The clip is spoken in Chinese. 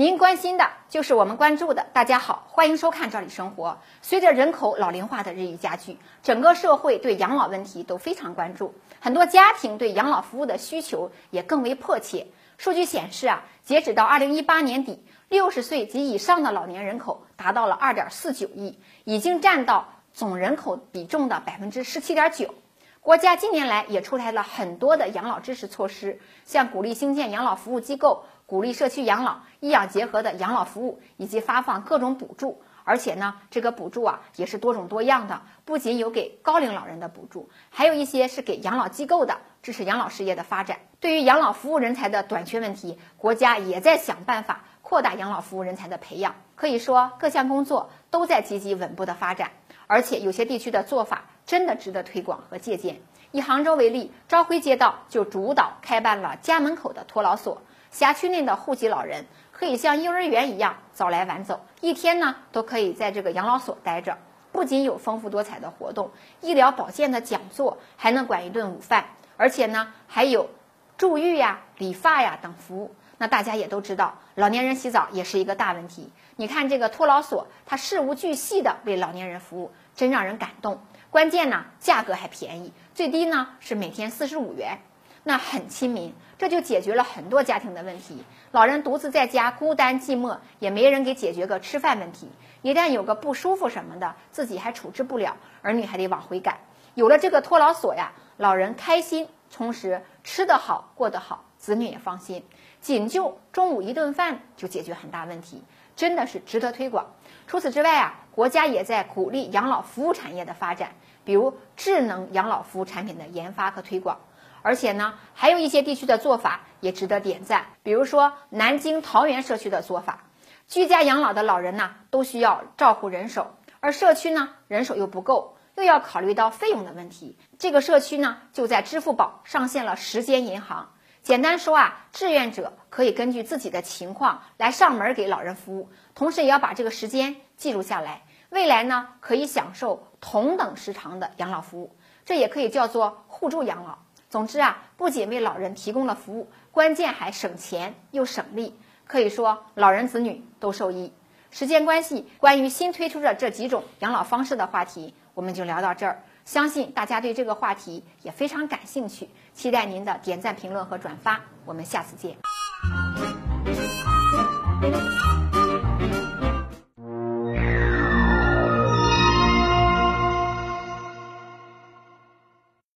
您关心的就是我们关注的。大家好，欢迎收看《这里生活》。随着人口老龄化的日益加剧，整个社会对养老问题都非常关注，很多家庭对养老服务的需求也更为迫切。数据显示啊，截止到二零一八年底，六十岁及以上的老年人口达到了二点四九亿，已经占到总人口比重的百分之十七点九。国家近年来也出台了很多的养老支持措施，像鼓励兴建养老服务机构，鼓励社区养老、医养结合的养老服务，以及发放各种补助。而且呢，这个补助啊也是多种多样的，不仅有给高龄老人的补助，还有一些是给养老机构的，支持养老事业的发展。对于养老服务人才的短缺问题，国家也在想办法扩大养老服务人才的培养。可以说，各项工作都在积极稳步的发展，而且有些地区的做法。真的值得推广和借鉴。以杭州为例，朝晖街道就主导开办了家门口的托老所，辖区内的户籍老人可以像幼儿园一样早来晚走，一天呢都可以在这个养老所待着。不仅有丰富多彩的活动、医疗保健的讲座，还能管一顿午饭，而且呢还有助浴呀、理发呀等服务。那大家也都知道，老年人洗澡也是一个大问题。你看这个托老所，它事无巨细的为老年人服务，真让人感动。关键呢，价格还便宜，最低呢是每天四十五元，那很亲民，这就解决了很多家庭的问题。老人独自在家孤单寂寞，也没人给解决个吃饭问题。一旦有个不舒服什么的，自己还处置不了，儿女还得往回赶。有了这个托老所呀，老人开心充实，吃得好，过得好，子女也放心。仅就中午一顿饭就解决很大问题，真的是值得推广。除此之外啊，国家也在鼓励养老服务产业的发展，比如智能养老服务产品的研发和推广。而且呢，还有一些地区的做法也值得点赞，比如说南京桃园社区的做法。居家养老的老人呢，都需要照护人手，而社区呢人手又不够，又要考虑到费用的问题。这个社区呢，就在支付宝上线了时间银行。简单说啊，志愿者可以根据自己的情况来上门给老人服务，同时也要把这个时间记录下来。未来呢，可以享受同等时长的养老服务，这也可以叫做互助养老。总之啊，不仅为老人提供了服务，关键还省钱又省力，可以说老人子女都受益。时间关系，关于新推出的这几种养老方式的话题，我们就聊到这儿。相信大家对这个话题也非常感兴趣，期待您的点赞、评论和转发。我们下次见。